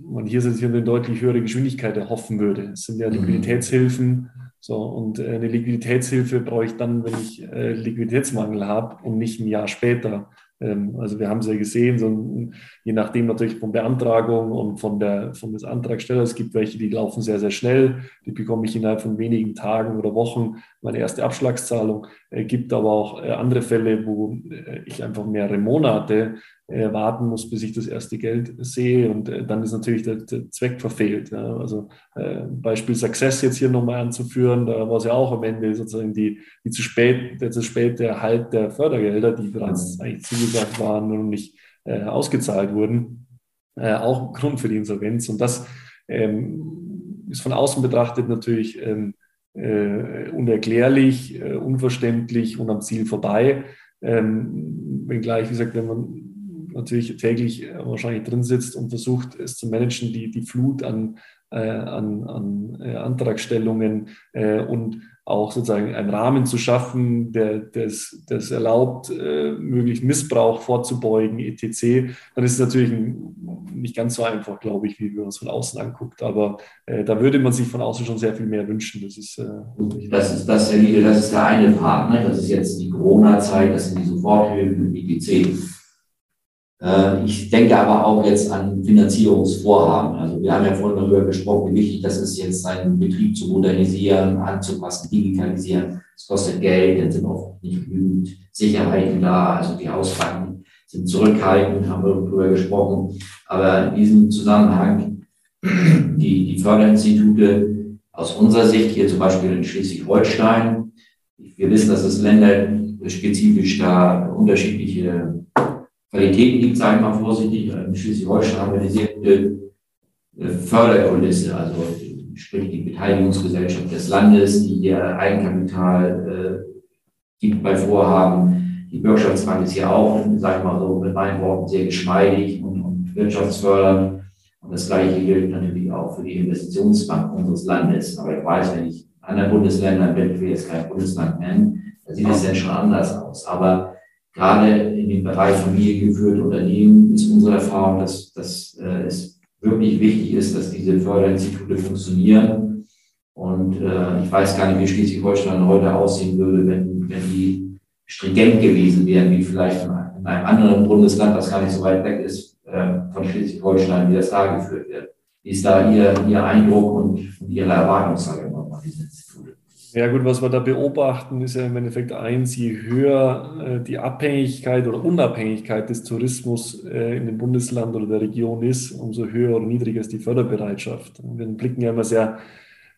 man hier sich eine deutlich höhere Geschwindigkeit erhoffen würde. Es sind ja mhm. Liquiditätshilfen. So, und äh, eine Liquiditätshilfe brauche ich dann, wenn ich äh, Liquiditätsmangel habe und nicht ein Jahr später. Ähm, also wir haben es ja gesehen, so je nachdem natürlich von Beantragung und von der von des Antragstellers. Es gibt welche, die laufen sehr, sehr schnell. Die bekomme ich innerhalb von wenigen Tagen oder Wochen meine erste Abschlagszahlung. Es gibt aber auch äh, andere Fälle, wo ich einfach mehrere Monate äh, warten muss, bis ich das erste Geld sehe. Und äh, dann ist natürlich der, der Zweck verfehlt. Ja. Also äh, Beispiel Success jetzt hier nochmal anzuführen, da war es ja auch am Ende sozusagen die, die zu spät, der zu späte Erhalt der Fördergelder, die bereits mhm. eigentlich zugesagt waren und nicht äh, ausgezahlt wurden, äh, auch Grund für die Insolvenz. Und das ähm, ist von außen betrachtet natürlich ähm, äh, unerklärlich, äh, unverständlich und am Ziel vorbei. Ähm, wenngleich, wie gesagt, wenn man natürlich täglich äh, wahrscheinlich drin sitzt und versucht, es zu managen, die, die Flut an, äh, an, an äh, Antragstellungen und auch sozusagen einen Rahmen zu schaffen, der das, erlaubt, äh, möglichen Missbrauch vorzubeugen, etc., dann ist es natürlich nicht ganz so einfach, glaube ich, wie wir uns von außen anguckt. Aber äh, da würde man sich von außen schon sehr viel mehr wünschen. Das ist, äh, das, ist das, das ist der eine Part. Ne? Das ist jetzt die Corona-Zeit, das sind die Soforthilfen, etc. Äh, ich denke aber auch jetzt an Finanzierungsvorhaben. Also wir haben ja vorhin darüber gesprochen, wie wichtig das ist, jetzt seinen Betrieb zu modernisieren, anzupassen, digitalisieren. Es kostet Geld, dann sind auch nicht genügend Sicherheiten da. Also die Hausbanken sind zurückhaltend, haben wir darüber gesprochen. Aber in diesem Zusammenhang, die, die Förderinstitute aus unserer Sicht, hier zum Beispiel in Schleswig-Holstein, wir wissen, dass es länderspezifisch da unterschiedliche Qualität gibt, sage ich mal vorsichtig. In Schleswig-Holstein haben wir eine sehr gute äh, Förderkulisse, also sprich die Beteiligungsgesellschaft des Landes, die hier Eigenkapital äh, gibt bei Vorhaben. Die Bürgschaftsbank ist hier auch, sage ich mal so mit meinen Worten, sehr geschmeidig und, und wirtschaftsfördernd. Und das Gleiche gilt natürlich auch für die Investitionsbank unseres Landes. Aber ich weiß, wenn ich anderen Bundesländern bin, will jetzt kein Bundesland nennen, da sieht es dann schon anders aus. Aber gerade in dem Bereich familiengeführte Unternehmen ist unsere Erfahrung, dass, dass äh, es wirklich wichtig ist, dass diese Förderinstitute funktionieren. Und äh, ich weiß gar nicht, wie Schleswig-Holstein heute aussehen würde, wenn, wenn die stringent gewesen wären, wie vielleicht in einem anderen Bundesland, das gar nicht so weit weg ist, äh, von Schleswig-Holstein, wie das da geführt wird. Wie ist da Ihr, Ihr Eindruck und, Ihre Erwartungshaltung Institute? Ja gut, was wir da beobachten, ist ja im Endeffekt eins, je höher äh, die Abhängigkeit oder Unabhängigkeit des Tourismus äh, in dem Bundesland oder der Region ist, umso höher oder niedriger ist die Förderbereitschaft. wir blicken ja immer sehr,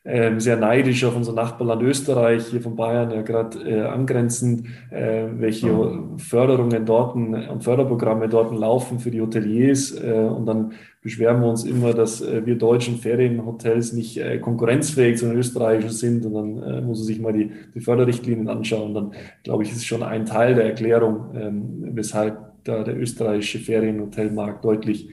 sehr neidisch auf unser Nachbarland Österreich, hier von Bayern ja gerade äh, angrenzend, äh, welche Förderungen dort und Förderprogramme dort laufen für die Hoteliers äh, und dann beschweren wir uns immer, dass äh, wir deutschen Ferienhotels nicht äh, konkurrenzfähig zu den österreichischen sind. Und dann äh, muss man sich mal die, die Förderrichtlinien anschauen. Dann glaube ich, ist schon ein Teil der Erklärung, ähm, weshalb da der österreichische Ferienhotelmarkt deutlich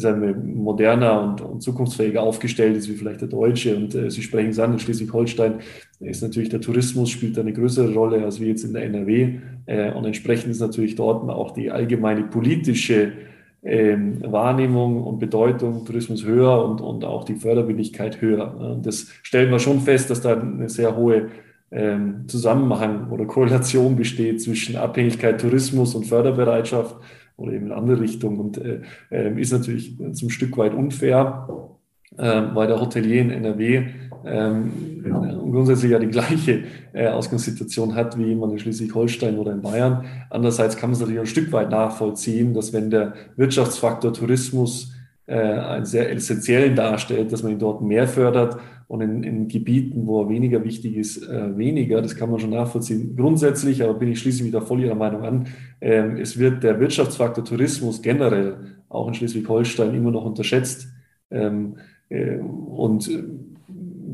sagen moderner und, und, zukunftsfähiger aufgestellt ist wie vielleicht der deutsche. Und äh, Sie sprechen es an, in Schleswig-Holstein ist natürlich der Tourismus spielt eine größere Rolle als wie jetzt in der NRW. Äh, und entsprechend ist natürlich dort auch die allgemeine politische ähm, Wahrnehmung und Bedeutung Tourismus höher und, und auch die Förderwilligkeit höher. Und das stellen wir schon fest, dass da eine sehr hohe ähm, Zusammenhang oder Korrelation besteht zwischen Abhängigkeit Tourismus und Förderbereitschaft oder eben in andere Richtung und äh, äh, ist natürlich zum Stück weit unfair, äh, weil der Hotelier in NRW ähm, genau. grundsätzlich ja die gleiche äh, Ausgangssituation hat wie jemand in Schleswig-Holstein oder in Bayern. Andererseits kann man es natürlich ein Stück weit nachvollziehen, dass wenn der Wirtschaftsfaktor Tourismus äh, sehr essentiellen darstellt, dass man ihn dort mehr fördert und in, in Gebieten, wo er weniger wichtig ist, äh, weniger. Das kann man schon nachvollziehen. Grundsätzlich, aber bin ich schließlich wieder voll Ihrer Meinung an, ähm, es wird der Wirtschaftsfaktor Tourismus generell auch in Schleswig-Holstein immer noch unterschätzt. Ähm, äh, und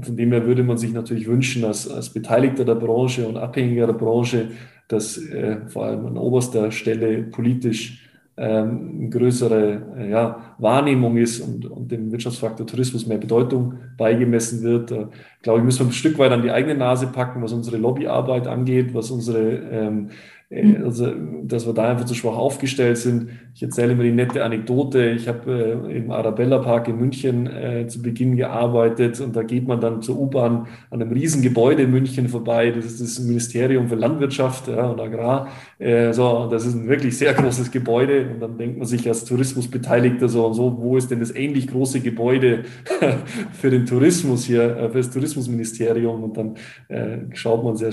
von dem her würde man sich natürlich wünschen, als, als Beteiligter der Branche und Abhängiger der Branche, dass äh, vor allem an oberster Stelle politisch ähm, größere äh, ja, Wahrnehmung ist und, und, dem Wirtschaftsfaktor Tourismus mehr Bedeutung beigemessen wird. Da, glaube ich, müssen wir ein Stück weit an die eigene Nase packen, was unsere Lobbyarbeit angeht, was unsere ähm, äh. Also, dass wir da einfach zu schwach aufgestellt sind. Ich erzähle immer die nette Anekdote. Ich habe äh, im Arabella Park in München äh, zu Beginn gearbeitet und da geht man dann zur U-Bahn an einem riesen Gebäude in München vorbei. Das ist das Ministerium für Landwirtschaft ja, und Agrar. Äh, so, das ist ein wirklich sehr großes Gebäude und dann denkt man sich als Tourismusbeteiligter so und so, wo ist denn das ähnlich große Gebäude für den Tourismus hier, äh, für das Tourismusministerium? Und dann äh, schaut man sehr,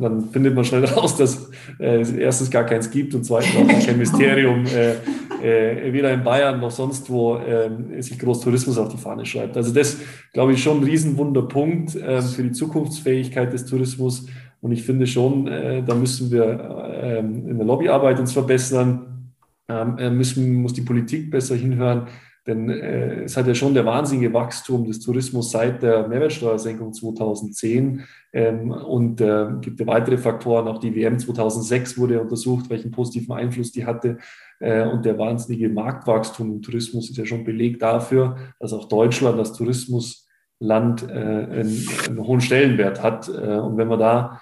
dann findet man schnell raus, dass äh, erstens gar keins gibt und zweitens auch kein Mysterium, äh, äh, weder in Bayern noch sonst wo äh, sich groß Tourismus auf die Fahne schreibt. Also das, glaube ich, schon ein Riesenwunderpunkt äh, für die Zukunftsfähigkeit des Tourismus. Und ich finde schon, äh, da müssen wir ähm, in der Lobbyarbeit uns verbessern, ähm, äh, müssen, muss die Politik besser hinhören. Denn äh, es hat ja schon der wahnsinnige Wachstum des Tourismus seit der Mehrwertsteuersenkung 2010 ähm, und äh, gibt ja weitere Faktoren. Auch die WM 2006 wurde untersucht, welchen positiven Einfluss die hatte. Äh, und der wahnsinnige Marktwachstum im Tourismus ist ja schon belegt dafür, dass auch Deutschland als Tourismus Land einen, einen, hohen Stellenwert hat. und wenn wir da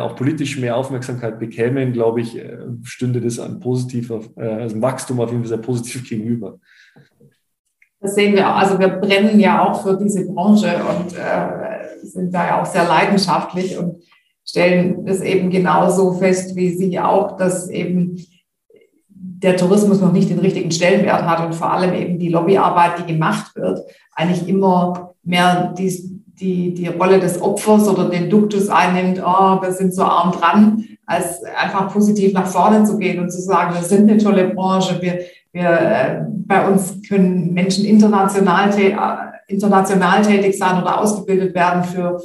auch politisch mehr Aufmerksamkeit bekämen, glaube ich, stünde das ein positiver, also ein Wachstum auf jeden Fall sehr positiv gegenüber. Das sehen wir, also wir brennen ja auch für diese Branche und äh, sind da ja auch sehr leidenschaftlich und stellen es eben genauso fest wie Sie auch, dass eben der Tourismus noch nicht den richtigen Stellenwert hat und vor allem eben die Lobbyarbeit, die gemacht wird, eigentlich immer mehr die, die, die Rolle des Opfers oder den Duktus einnimmt, oh, wir sind so arm dran, als einfach positiv nach vorne zu gehen und zu sagen, wir sind eine tolle Branche, wir, wir, äh, bei uns können Menschen international, äh, international tätig sein oder ausgebildet werden für,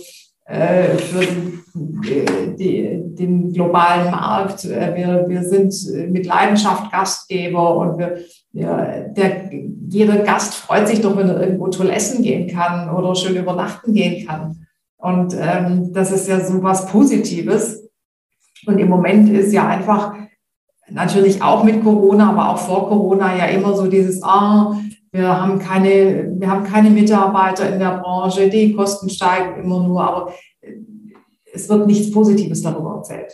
äh, für die, den globalen Markt. Wir, wir sind mit Leidenschaft Gastgeber und wir, ja, der, jeder Gast freut sich doch, wenn er irgendwo toll essen gehen kann oder schön übernachten gehen kann. Und ähm, das ist ja so was Positives. Und im Moment ist ja einfach natürlich auch mit Corona, aber auch vor Corona ja immer so dieses, ah, wir haben keine, wir haben keine Mitarbeiter in der Branche, die Kosten steigen immer nur, aber äh, es wird nichts Positives darüber erzählt.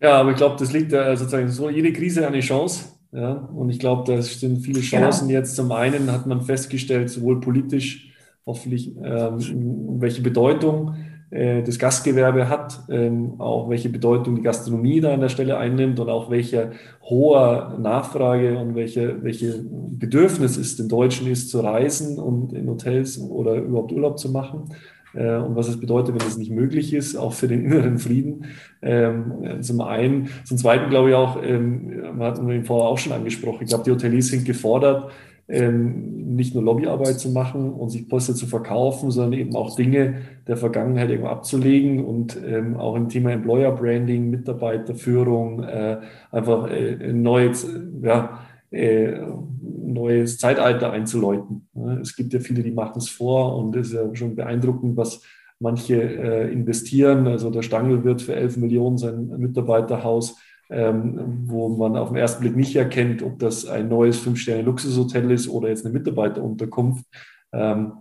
Ja, aber ich glaube, das liegt da sozusagen so, jede Krise eine Chance. Ja, und ich glaube, da sind viele genau. Chancen genau. jetzt. Zum einen hat man festgestellt, sowohl politisch, hoffentlich, ähm, welche Bedeutung äh, das Gastgewerbe hat, ähm, auch welche Bedeutung die Gastronomie da an der Stelle einnimmt und auch welche hohe Nachfrage und welche, welche Bedürfnis es den Deutschen ist, zu reisen und in Hotels oder überhaupt Urlaub zu machen äh, und was es bedeutet, wenn es nicht möglich ist, auch für den inneren Frieden. Ähm, zum einen, zum zweiten glaube ich auch, ähm, man hat ihn vorher auch schon angesprochen, ich glaube, die Hoteliers sind gefordert, ähm, nicht nur Lobbyarbeit zu machen und sich Poster zu verkaufen, sondern eben auch Dinge der Vergangenheit irgendwo abzulegen und ähm, auch im Thema Employer Branding, Mitarbeiterführung, äh, einfach äh, ein neues, ja, äh, neues Zeitalter einzuläuten. Es gibt ja viele, die machen es vor und es ist ja schon beeindruckend, was manche äh, investieren. Also der Stangl wird für 11 Millionen sein Mitarbeiterhaus ähm, wo man auf den ersten Blick nicht erkennt, ob das ein neues Fünf-Sterne-Luxushotel ist oder jetzt eine Mitarbeiterunterkunft ähm,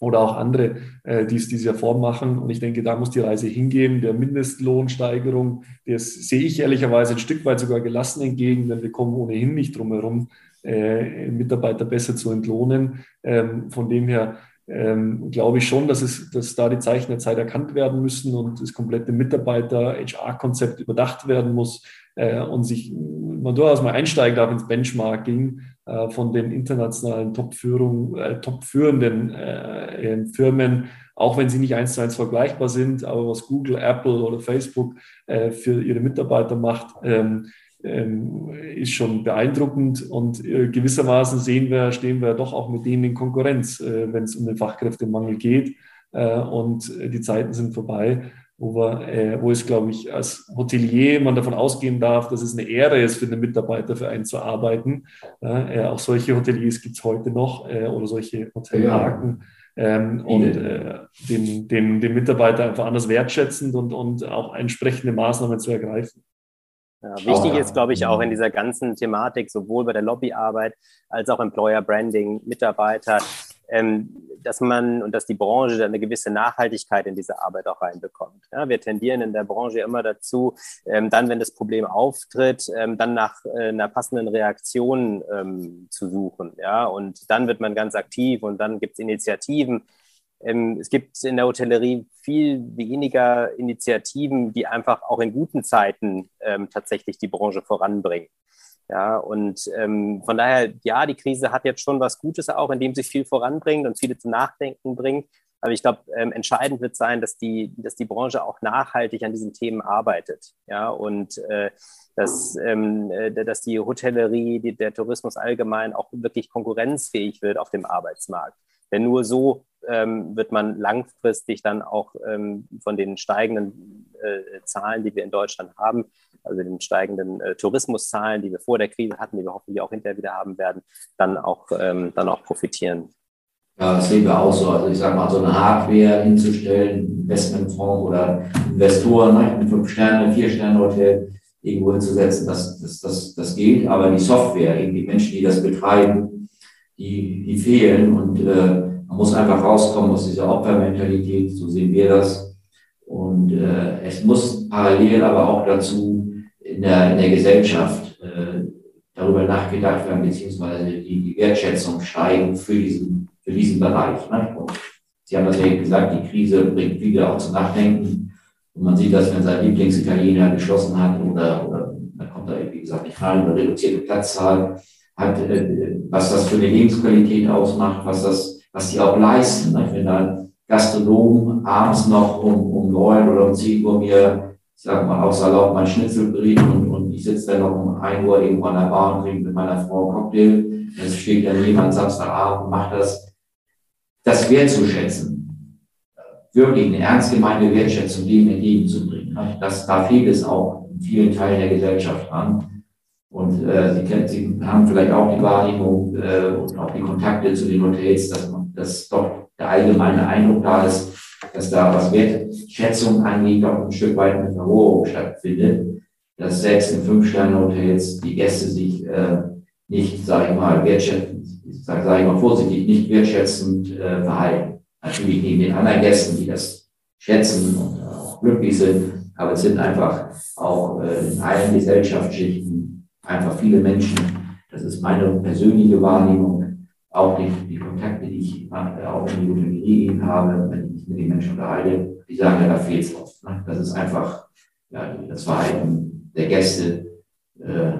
oder auch andere, äh, die es dieser Form machen. Und ich denke, da muss die Reise hingehen. Der Mindestlohnsteigerung, das sehe ich ehrlicherweise ein Stück weit sogar gelassen entgegen, denn wir kommen ohnehin nicht drum herum, äh, Mitarbeiter besser zu entlohnen. Ähm, von dem her ähm, glaube ich schon, dass, es, dass da die Zeichen der Zeit erkannt werden müssen und das komplette Mitarbeiter-HR-Konzept überdacht werden muss äh, und sich man durchaus mal einsteigen darf ins Benchmarking äh, von den internationalen Top-Führung, äh, top-führenden äh, Firmen, auch wenn sie nicht eins zu eins vergleichbar sind, aber was Google, Apple oder Facebook äh, für ihre Mitarbeiter macht, ähm, ähm, ist schon beeindruckend und äh, gewissermaßen sehen wir, stehen wir doch auch mit denen in Konkurrenz, äh, wenn es um den Fachkräftemangel geht äh, und die Zeiten sind vorbei wo, wir, wo es, glaube ich, als Hotelier man davon ausgehen darf, dass es eine Ehre ist, für einen Mitarbeiter für einen zu arbeiten. Auch solche Hoteliers gibt es heute noch oder solche Hotelmarken. Ähm, und äh, den, den, den Mitarbeiter einfach anders wertschätzend und, und auch entsprechende Maßnahmen zu ergreifen. Ja, wichtig ist, glaube ich, auch in dieser ganzen Thematik, sowohl bei der Lobbyarbeit als auch Employer Branding, Mitarbeiter, ähm, dass man und dass die Branche eine gewisse Nachhaltigkeit in diese Arbeit auch reinbekommt. Ja, wir tendieren in der Branche immer dazu, ähm, dann, wenn das Problem auftritt, ähm, dann nach äh, einer passenden Reaktion ähm, zu suchen. Ja, und dann wird man ganz aktiv und dann gibt es Initiativen. Ähm, es gibt in der Hotellerie viel weniger Initiativen, die einfach auch in guten Zeiten ähm, tatsächlich die Branche voranbringen. Ja, und ähm, von daher, ja, die Krise hat jetzt schon was Gutes auch, indem sie viel voranbringt und viele zum Nachdenken bringt. Aber ich glaube, ähm, entscheidend wird sein, dass die, dass die Branche auch nachhaltig an diesen Themen arbeitet. Ja, und äh, dass, ähm, äh, dass die Hotellerie, die, der Tourismus allgemein auch wirklich konkurrenzfähig wird auf dem Arbeitsmarkt. Denn nur so ähm, wird man langfristig dann auch ähm, von den steigenden äh, Zahlen, die wir in Deutschland haben, also den steigenden äh, Tourismuszahlen, die wir vor der Krise hatten, die wir hoffentlich auch hinterher wieder haben werden, dann auch, ähm, dann auch profitieren. Ja, das sehen wir auch so. Also ich sage mal, so eine Hardware hinzustellen, Investmentfonds oder Investoren, ne, ein Fünf-Sterne-, Vier-Sterne-Hotel irgendwo hinzusetzen, das, das, das, das geht. Aber die Software, irgendwie Menschen, die das betreiben, die, die fehlen. Und äh, man muss einfach rauskommen aus dieser Opfermentalität, so sehen wir das. Und äh, es muss parallel aber auch dazu in der, in der Gesellschaft äh, darüber nachgedacht werden, beziehungsweise die, die Wertschätzung steigen für diesen, für diesen Bereich. Ne? Sie haben das ja gesagt, die Krise bringt viele auch zum Nachdenken. Und man sieht das, wenn sein Lieblingsitaliener geschlossen hat oder, oder man kommt da, wie gesagt, nicht rein, eine reduzierte Platzzahl hat, äh, was das für eine Lebensqualität ausmacht, was das, was die auch leisten. Ne? Wenn da Gastronom abends noch um, um neun oder um zehn Uhr mir, ich sag mal, auch salopp mein Schnitzel berät und, und ich sitze dann noch um ein Uhr irgendwo an der Bar und trinke mit meiner Frau einen Cocktail. Es steht dann jemand Samstagabend und macht das. Das wertzuschätzen, wirklich eine ernst gemeinte Wertschätzung dem entgegenzubringen. Ne? Das, da fehlt es auch in vielen Teilen der Gesellschaft dran. Und äh, Sie, kennen, Sie haben vielleicht auch die Wahrnehmung äh, und auch die Kontakte zu den Hotels, dass man das doch der allgemeine Eindruck da ist, dass da was Wertschätzung angeht, auch ein Stück weit eine Verrohung stattfindet, dass selbst in Fünf-Sterne-Hotels die Gäste sich äh, nicht, sage ich mal, wertschätzend, sage sag ich mal vorsichtig, nicht wertschätzend äh, verhalten. Natürlich neben den anderen Gästen, die das schätzen und auch glücklich sind, aber es sind einfach auch äh, in allen Gesellschaftsschichten einfach viele Menschen, das ist meine persönliche Wahrnehmung, auch die, die Kontakte, die ich äh, auch in die Hotellerie habe, wenn ich mit den Menschen unterhalte, die sagen, ja, da fehlt es oft. Ne? Das ist einfach, ja, das Verhalten der Gäste äh,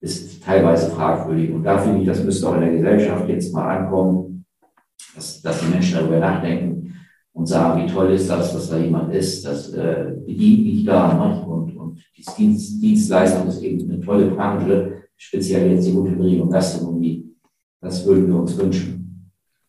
ist teilweise fragwürdig. Und da finde ich, das müsste auch in der Gesellschaft jetzt mal ankommen, dass, dass die Menschen darüber nachdenken und sagen, wie toll ist das, dass da jemand ist, das äh, bedient mich da. Ne? Und, die Dienst, Dienstleistung ist eben eine tolle Branche, speziell jetzt die Hotellerie und Gastronomie. Das würden wir uns wünschen.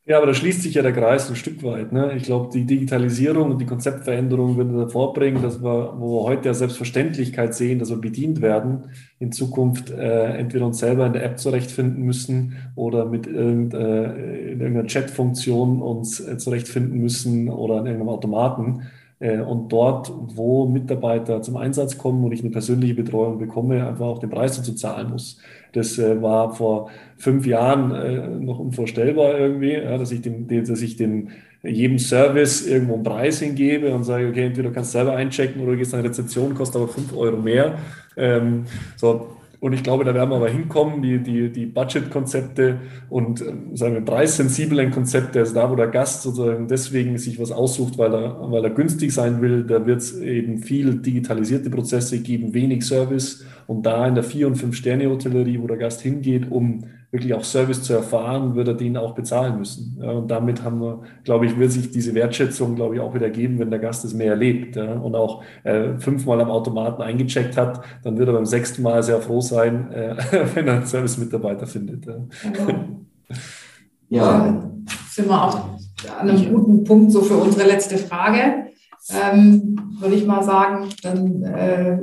Ja, aber da schließt sich ja der Kreis ein Stück weit. Ne? Ich glaube, die Digitalisierung und die Konzeptveränderung würden bringen, dass wir, wo wir heute ja Selbstverständlichkeit sehen, dass wir bedient werden, in Zukunft äh, entweder uns selber in der App zurechtfinden müssen oder mit irgend, äh, in irgendeiner Chat-Funktion uns äh, zurechtfinden müssen oder an irgendeinem Automaten. Äh, und dort, wo Mitarbeiter zum Einsatz kommen und ich eine persönliche Betreuung bekomme, einfach auch den Preis dazu zahlen muss. Das äh, war vor fünf Jahren äh, noch unvorstellbar irgendwie, dass ich den, dass ich den jedem Service irgendwo einen Preis hingebe und sage, okay, entweder du kannst selber einchecken oder du gehst an eine Rezeption, kostet aber fünf Euro mehr. Ähm, so, und ich glaube, da werden wir aber hinkommen, die, die, die Budget-Konzepte und ähm, sagen wir preissensiblen Konzepte, also da, wo der Gast sozusagen deswegen sich was aussucht, weil er, weil er günstig sein will, da wird es eben viel digitalisierte Prozesse geben, wenig Service. Und da in der Vier- und Fünf-Sterne-Hotellerie, wo der Gast hingeht, um wirklich auch Service zu erfahren, wird er den auch bezahlen müssen. Ja, und damit haben wir, glaube ich, wird sich diese Wertschätzung, glaube ich, auch wieder geben, wenn der Gast es mehr erlebt ja, und auch äh, fünfmal am Automaten eingecheckt hat, dann wird er beim sechsten Mal sehr froh sein, äh, wenn er einen Service-Mitarbeiter findet. Ja. ja. Sind wir auch an einem guten Punkt so für unsere letzte Frage. Ähm, würde ich mal sagen, dann, äh,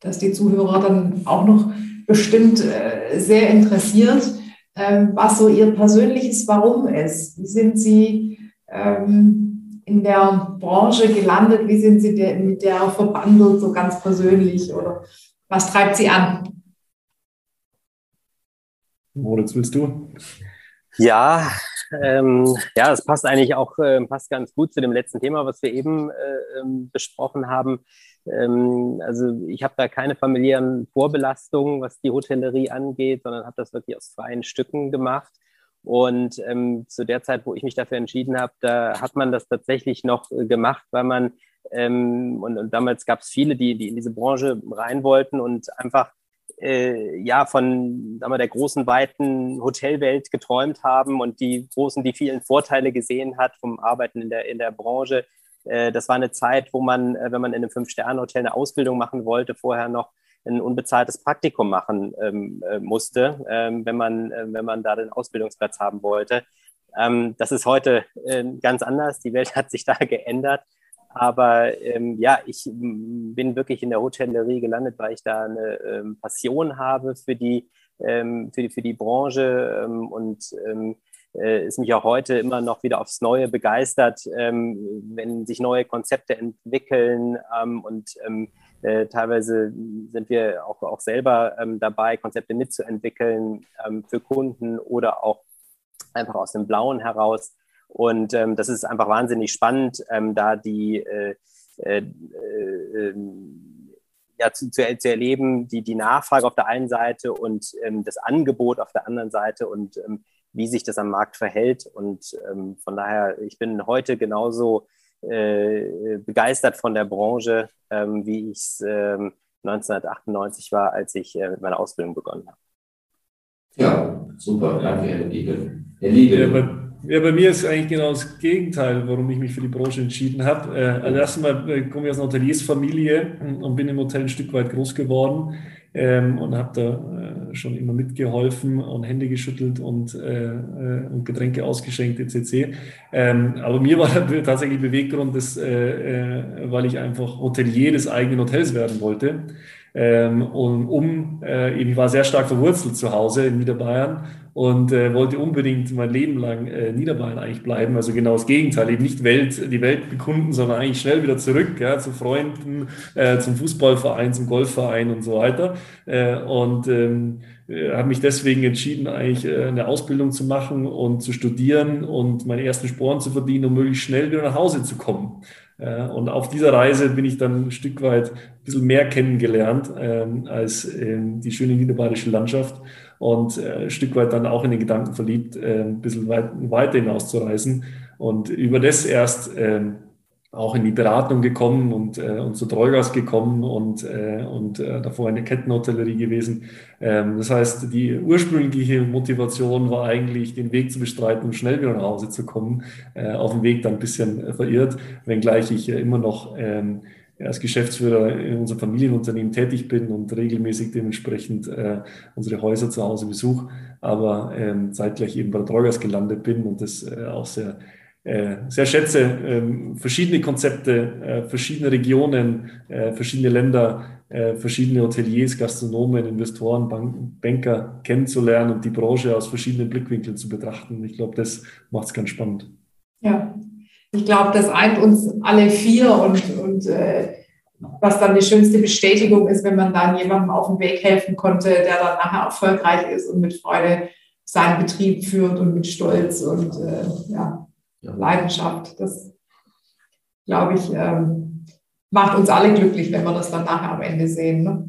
dass die Zuhörer dann auch noch bestimmt äh, sehr interessiert, ähm, was so Ihr persönliches Warum ist. Wie sind Sie ähm, in der Branche gelandet? Wie sind Sie mit der verbandelt, so ganz persönlich? Oder was treibt Sie an? Moritz, willst du? Ja, ähm, ja, es passt eigentlich auch äh, passt ganz gut zu dem letzten Thema, was wir eben äh, ähm, besprochen haben. Ähm, also ich habe da keine familiären Vorbelastungen, was die Hotellerie angeht, sondern habe das wirklich aus freien Stücken gemacht. Und ähm, zu der Zeit, wo ich mich dafür entschieden habe, da hat man das tatsächlich noch äh, gemacht, weil man, ähm, und, und damals gab es viele, die, die in diese Branche rein wollten und einfach äh, ja von sagen wir, der großen, weiten Hotelwelt geträumt haben und die großen, die vielen Vorteile gesehen hat vom Arbeiten in der, in der Branche, äh, das war eine Zeit, wo man, äh, wenn man in einem Fünf-Sterne-Hotel eine Ausbildung machen wollte, vorher noch ein unbezahltes Praktikum machen ähm, äh, musste, ähm, wenn, man, äh, wenn man da den Ausbildungsplatz haben wollte. Ähm, das ist heute äh, ganz anders. Die Welt hat sich da geändert. Aber ähm, ja, ich bin wirklich in der Hotellerie gelandet, weil ich da eine ähm, Passion habe für die, ähm, für die, für die Branche und äh, ist mich auch heute immer noch wieder aufs Neue begeistert, ähm, wenn sich neue Konzepte entwickeln ähm, und ähm, äh, teilweise sind wir auch, auch selber ähm, dabei, Konzepte mitzuentwickeln ähm, für Kunden oder auch einfach aus dem Blauen heraus. Und das ist einfach wahnsinnig spannend, da die äh, äh, äh, ja, zu, zu, zu, erleben, die, die Nachfrage auf der einen Seite und ähm, das Angebot auf der anderen Seite und ähm, wie sich das am Markt verhält. Und ähm, von daher, ich bin heute genauso äh, begeistert von der Branche, ähm, wie ich es 1998 war, als ich äh, mit meiner Ausbildung begonnen habe. Ja, super, danke, Herr Liebe. Herr Liebe. Ja, bei, mir ist eigentlich genau das Gegenteil, warum ich mich für die Branche entschieden habe. Äh, also erstmal äh, komme ich aus einer Hoteliersfamilie und bin im Hotel ein Stück weit groß geworden ähm, und habe da äh, schon immer mitgeholfen und Hände geschüttelt und, und Getränke ausgeschenkt etc. Ähm, aber mir war tatsächlich Beweggrund, dass, weil ich einfach Hotelier des eigenen Hotels werden wollte. Ähm, und um, äh, ich war sehr stark verwurzelt zu Hause in Niederbayern und äh, wollte unbedingt mein Leben lang äh, Niederbayern eigentlich bleiben. Also genau das Gegenteil, eben nicht Welt, die Welt bekunden, sondern eigentlich schnell wieder zurück ja, zu Freunden, äh, zum Fußballverein, zum Golfverein und so weiter. Äh, und ähm, äh, habe mich deswegen entschieden, eigentlich äh, eine Ausbildung zu machen und zu studieren und meine ersten Sporen zu verdienen, um möglichst schnell wieder nach Hause zu kommen. Und auf dieser Reise bin ich dann ein Stück weit ein bisschen mehr kennengelernt ähm, als ähm, die schöne niederbayerische Landschaft und äh, ein Stück weit dann auch in den Gedanken verliebt, äh, ein bisschen weit, weiter hinauszureisen. Und über das erst ähm, auch in die Beratung gekommen und, äh, und zu Treugas gekommen und, äh, und äh, davor eine Kettenhotellerie gewesen. Ähm, das heißt, die ursprüngliche Motivation war eigentlich, den Weg zu bestreiten und schnell wieder nach Hause zu kommen. Äh, auf dem Weg dann ein bisschen äh, verirrt, wenngleich ich äh, immer noch ähm, als Geschäftsführer in unserem Familienunternehmen tätig bin und regelmäßig dementsprechend äh, unsere Häuser zu Hause besuche, aber ähm, zeitgleich eben bei der Treugas gelandet bin und das äh, auch sehr äh, sehr schätze, ähm, verschiedene Konzepte, äh, verschiedene Regionen, äh, verschiedene Länder, verschiedene Hoteliers, Gastronomen, Investoren, Bank Banker kennenzulernen und die Branche aus verschiedenen Blickwinkeln zu betrachten. Ich glaube, das macht es ganz spannend. Ja, ich glaube, das eint uns alle vier und, und äh, was dann die schönste Bestätigung ist, wenn man dann jemandem auf dem Weg helfen konnte, der dann nachher erfolgreich ist und mit Freude seinen Betrieb führt und mit Stolz und äh, ja, ja. Leidenschaft. Das, glaube ich, ähm, macht uns alle glücklich, wenn wir das dann nachher am Ende sehen. Ne?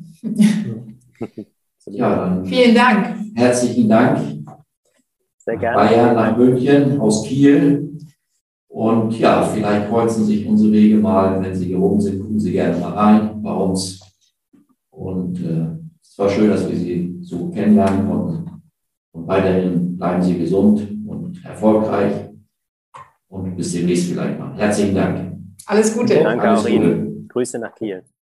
Ja, Vielen Dank. Herzlichen Dank. Sehr gerne. Bayern nach München aus Kiel. Und ja, vielleicht kreuzen sich unsere Wege mal. Wenn Sie hier oben sind, gucken Sie gerne mal rein bei uns. Und äh, es war schön, dass wir Sie so kennenlernen konnten. Und weiterhin bleiben Sie gesund und erfolgreich und bis demnächst vielleicht mal. Herzlichen Dank. Alles Gute. Danke, Alles Gute. Grüße nach Kiel.